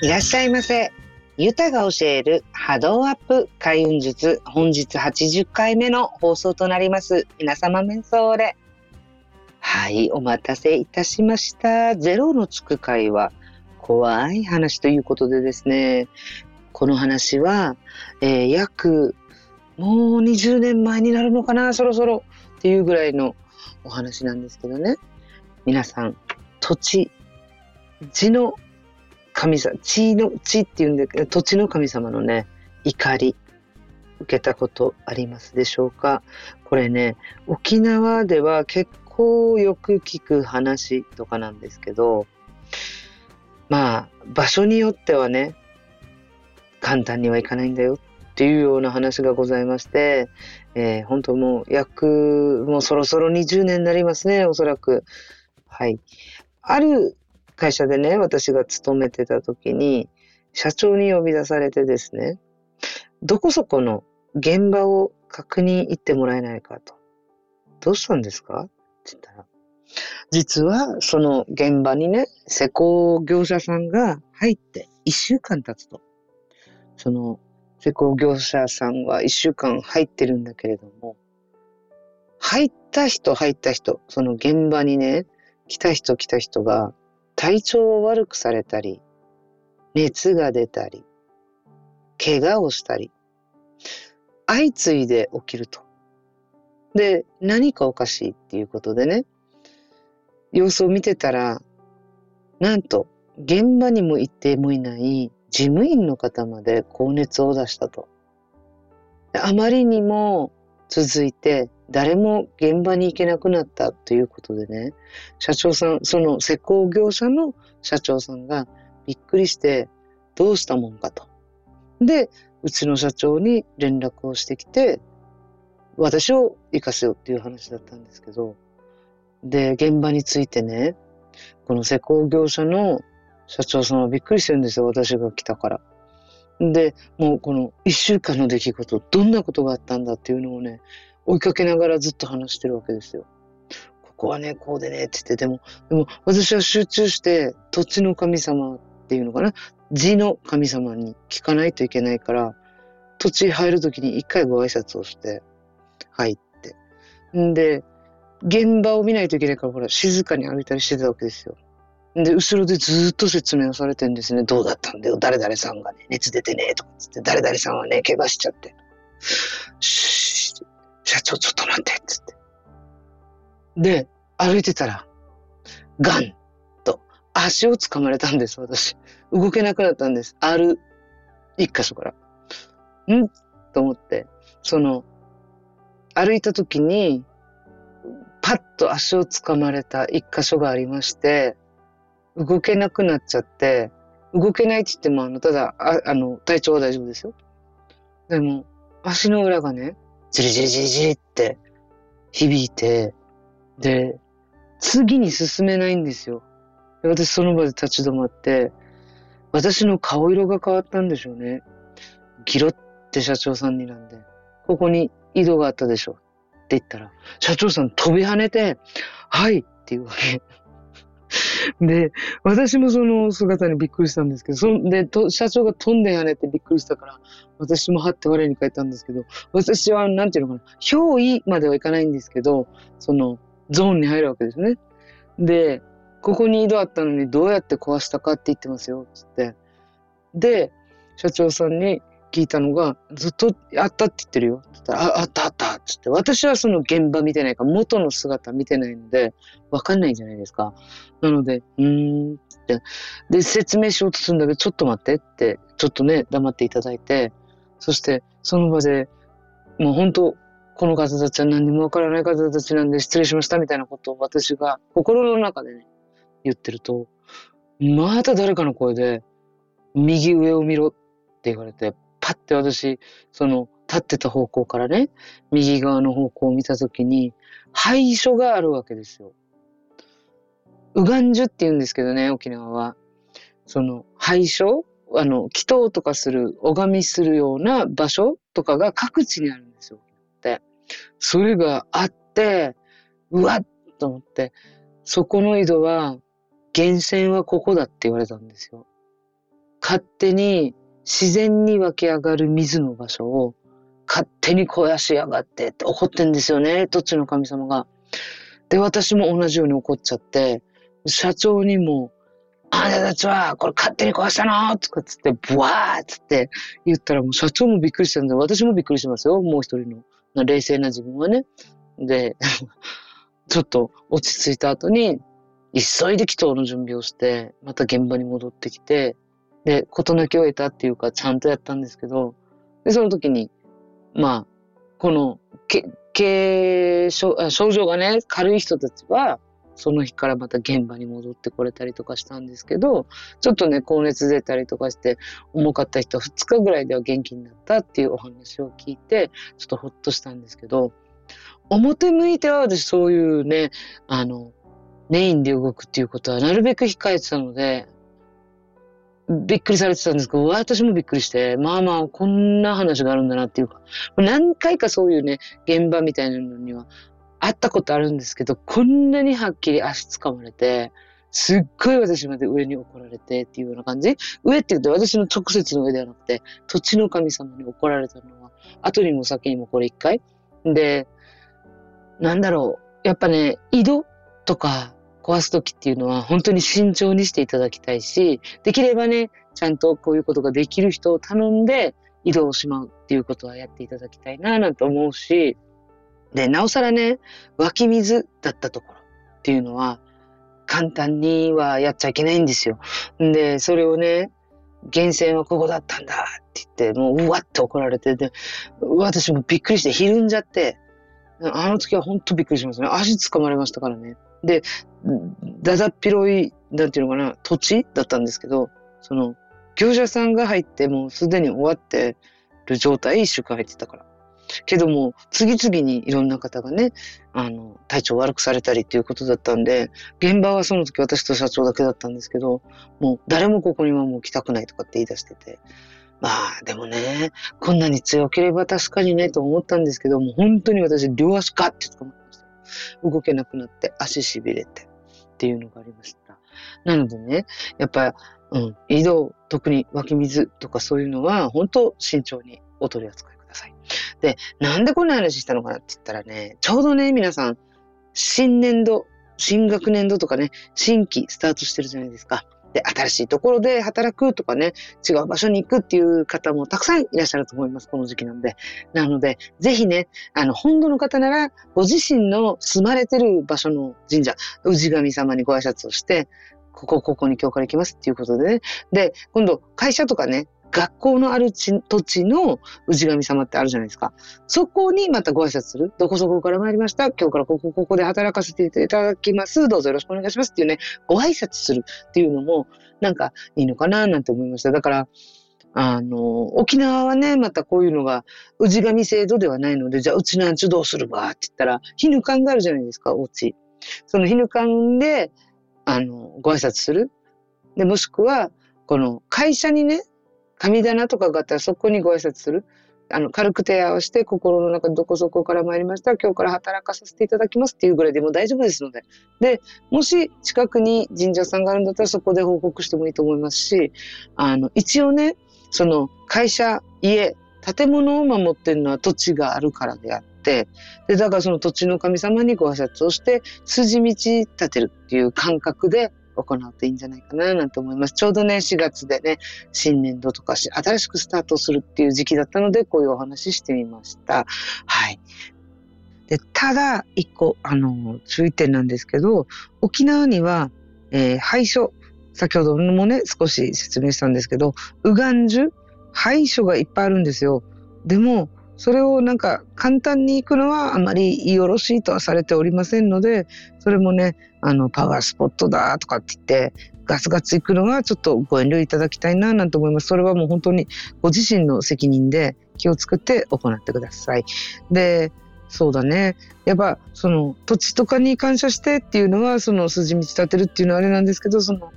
いらっしゃいませ。ユタが教える波動アップ開運術本日80回目の放送となります。皆様メンソーレ。はい、お待たせいたしました。ゼロのつく回は怖い話ということでですね、この話は、えー約もう20年前になるのかな、そろそろっていうぐらいのお話なんですけどね。皆さん、土地、地の神様、地の、地っていうんだけど、土地の神様のね、怒り、受けたことありますでしょうか？これね、沖縄では結構よく聞く話とかなんですけど、まあ、場所によってはね、簡単にはいかないんだよっていうような話がございまして、えー本当もう約、もうそろそろ20年になりますね、おそらく。はい。ある会社でね、私が勤めてた時に、社長に呼び出されてですね、どこそこの現場を確認行ってもらえないかと。どうしたんですか？って言ったら、実はその現場にね、施工業者さんが入って1週間経つと。その施工業者さんは1週間入ってるんだけれども、入った人入った人、その現場にね、来た人来た人が体調を悪くされたり、熱が出たり、怪我をしたり、相次いで起きると。で、何かおかしいっていうことでね、様子を見てたら、なんと、現場にも行ってもいない事務員の方まで高熱を出したと。あまりにも続いて、誰も現場に行けなくなったということでね、社長さん、その施工業者の社長さんがびっくりして、どうしたもんかと。で、うちの社長に連絡をしてきて、私を行かせようっていう話だったんですけど、で、現場についてね、この施工業者の社長さんはびっくりしてるんですよ、私が来たから。で、もうこの一週間の出来事、どんなことがあったんだっていうのをね、追いかけながらずっと話してるわけですよ。ここはね、こうでね、って言って、でも、でも私は集中して土地の神様っていうのかな、地の神様に聞かないといけないから、土地入るときに一回ご挨拶をして、入って。んで、現場を見ないといけないから、ほら、静かに歩いたりしてたわけですよ。で、後ろでずっと説明をされてんですね。どうだったんだよ。誰々さんがね、熱出てね、とかつって、誰々さんはね、怪我しちゃって。社長ちょっと待ってっ、つって。で、歩いてたら、ガンと足を掴まれたんです、私。動けなくなったんです。ある一箇所から。ん？と思って、その、歩いた時に、パッと足を掴まれた一箇所がありまして、動けなくなっちゃって、動けないって言っても、あの、ただ、ああの、体調は大丈夫ですよ。でも、足の裏がね、じりじりじりじりって響いて、で、次に進めないんですよ。で私その場で立ち止まって、私の顔色が変わったんでしょうね。ギロって社長さんになんで、ここに井戸があったでしょって言ったら、社長さん飛び跳ねて、はいっていうわけ。で、私もその姿にびっくりしたんですけど、そんで、と社長が飛んで跳ねてびっくりしたから、私もはって我に返ったんですけど、私は、なんていうのかな、憑依まではいかないんですけど、その、ゾーンに入るわけですね。で、ここに井戸あったのにどうやって壊したかって言ってますよ、つって。で、社長さんに聞いたのが、ずっとあったって言ってるよ。つった、あ、あったあったつって。私はその現場見てないか、元の姿見てないので、わかんないじゃないですか。なので、うーん、って。で、説明しようとするんだけど、ちょっと待ってって、ちょっとね、黙っていただいて、そして、その場で、もう本当、この方たちは何にもわからない方たちなんで失礼しましたみたいなことを私が心の中でね、言ってると、また誰かの声で、右上を見ろって言われて、パッて私、その、立ってた方向からね、右側の方向を見たときに、廃所があるわけですよ。右岸樹って言うんですけどね、沖縄は。その、廃所あの、祈祷とかする、拝みするような場所とかが各地にあるんですよ。で、それがあって、うわっと思って、そこの井戸は、源泉はここだって言われたんですよ。勝手に自然に湧き上がる水の場所を勝手に肥やしやがってって怒ってんですよね、土地の神様が。で、私も同じように怒っちゃって、社長にも、あなたたちはこれ勝手に壊したの？とかつって、ブワーっつって言ったらもう社長もびっくりしたんで、私もびっくりしますよ、もう一人の冷静な自分はね。で、ちょっと落ち着いた後に、急いで祈祷の準備をして、また現場に戻ってきて、で、事なきを得たっていうか、ちゃんとやったんですけど、で、その時に、まあ、この、け、軽症症状がね、軽い人たちは、その日からまた現場に戻ってこれたりとかしたんですけど、ちょっとね、高熱出たりとかして、重かった人は2日ぐらいでは元気になったっていうお話を聞いて、ちょっとほっとしたんですけど、表向いては私そういうね、あの、メインで動くっていうことはなるべく控えてたので、びっくりされてたんですけど、私もびっくりして、まあまあ、こんな話があるんだなっていうか、何回かそういうね、現場みたいなのには会ったことあるんですけど、こんなにはっきり足掴まれて、すっごい私まで上に怒られてっていうような感じ上って言うと私の直接の上ではなくて、土地の神様に怒られたのは、後にも先にもこれ一回。で、なんだろう。やっぱね、井戸とか壊すときっていうのは本当に慎重にしていただきたいし、できればね、ちゃんとこういうことができる人を頼んで移動しまうっていうことはやっていただきたいななんて思うし、で、なおさらね、湧き水だったところっていうのは簡単にはやっちゃいけないんですよ。で、それをね、源泉はここだったんだって言って、もううわって怒られて、で、私もびっくりしてひるんじゃって、あの時は本当びっくりしますね。足掴まれましたからね。で、だだっ広い、なんていうのかな、土地だったんですけど、その、業者さんが入ってもうすでに終わってる状態、一週間入ってたから。けども、次々にいろんな方がね、あの、体調悪くされたりっていうことだったんで、現場はその時私と社長だけだったんですけど、もう誰もここにはもう来たくないとかって言い出してて、まあ、でもね、こんなに強ければ確かにね、と思ったんですけどもう、本当に私、両足ガッて捕まって。動けなくなって、足しびれてっていうのがありました。なのでね、やっぱ、うん、移動、特に湧き水とかそういうのは、本当慎重にお取り扱いください。で、なんでこんな話したのかなって言ったらね、ちょうどね、皆さん、新年度、新学年度とかね、新規スタートしてるじゃないですか。で、新しいところで働くとかね、違う場所に行くっていう方もたくさんいらっしゃると思います、この時期なんで。なので、ぜひね、あの、本土の方なら、ご自身の住まれてる場所の神社、氏神様にご挨拶をして、ここ、ここに今日から行きますっていうことでね。で、今度、会社とかね、学校のある土地の氏神様ってあるじゃないですか。そこにまたご挨拶する。どこそこから参りました。今日からここ、ここで働かせていただきます。どうぞよろしくお願いしますっていうね、ご挨拶するっていうのも、なんかいいのかななんて思いました。だから、あの、沖縄はね、またこういうのが、氏神制度ではないので、じゃあうちなんちどうするわって言ったら、絹館があるじゃないですか、お家。その絹館で、あの、ご挨拶する。で、もしくは、この会社にね、神棚とかがあったらそこにご挨拶する。あの、軽く手合わせて心の中どこそこから参りました。今日から働かさせていただきますっていうぐらいでも大丈夫ですので。で、もし近くに神社さんがあるんだったらそこで報告してもいいと思いますし、あの、一応ね、その会社、家、建物を守ってるのは土地があるからであって、で、だからその土地の神様にご挨拶をして、筋道立てるっていう感覚で行うといいんじゃないかななんて思います。ちょうどね、4月でね、新年度とかし、新しくスタートするっていう時期だったので、こういうお話してみました。はい。で、ただ、一個、あの、注意点なんですけど、沖縄には、えー、廃所、先ほどもね、少し説明したんですけど、右岸樹、廃所がいっぱいあるんですよ。でも、それをなんか簡単に行くのはあまりよろしいとはされておりませんので、それもね、あの、パワースポットだとかって言って、ガツガツ行くのはちょっとご遠慮いただきたいななんて思います。それはもう本当にご自身の責任で気をつけて行ってください。で、そうだね。やっぱその土地とかに感謝してっていうのはその筋道立てるっていうのはあれなんですけど、その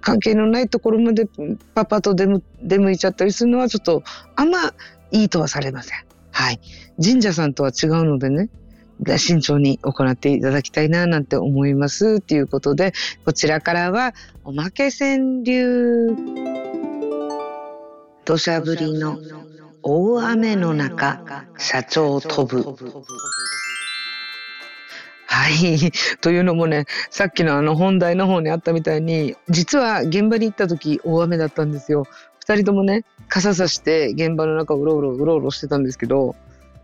関係のないところまでパパと出向いちゃったりするのはちょっとあんまいいとはされません。はい。神社さんとは違うのでね、慎重に行っていただきたいななんて思いますということで、こちらからはおまけ川柳。土砂降りの大雨の中、社長飛ぶ。はい。というのもね、さっきのあの本題の方にあったみたいに、実は現場に行った時大雨だったんですよ。二人ともね、傘さして現場の中うろうろうろうろしてたんですけど、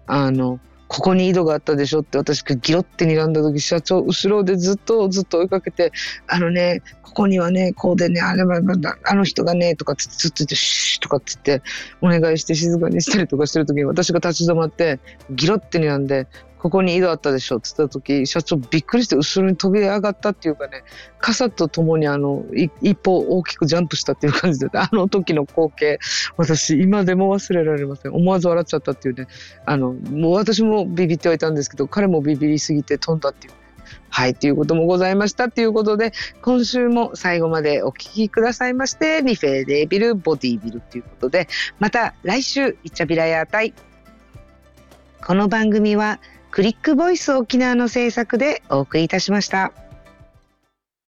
あの、ここに井戸があったでしょって私がギロって睨んだ時社長後ろでずっとずっと追いかけてあのねここにはねこうでねあれはあの人がねとかつつつってシューとかつってお願いして静かにしたりとかしてる時に私が立ち止まってギロって睨んでここに井戸あったでしょって言った時、社長びっくりして後ろに飛び上がったっていうかね、傘とともにあの、一歩大きくジャンプしたっていう感じで、あの時の光景、私今でも忘れられません。思わず笑っちゃったっていうね、あの、もう私もビビってはいたんですけど、彼もビビりすぎて飛んだっていう。はい、ということもございましたということで、今週も最後までお聞きくださいまして、リフェーデービル、ボディビルということで、また来週、イチャビラヤータイ。この番組は、クリックボイス沖縄の制作でお送りいたしました。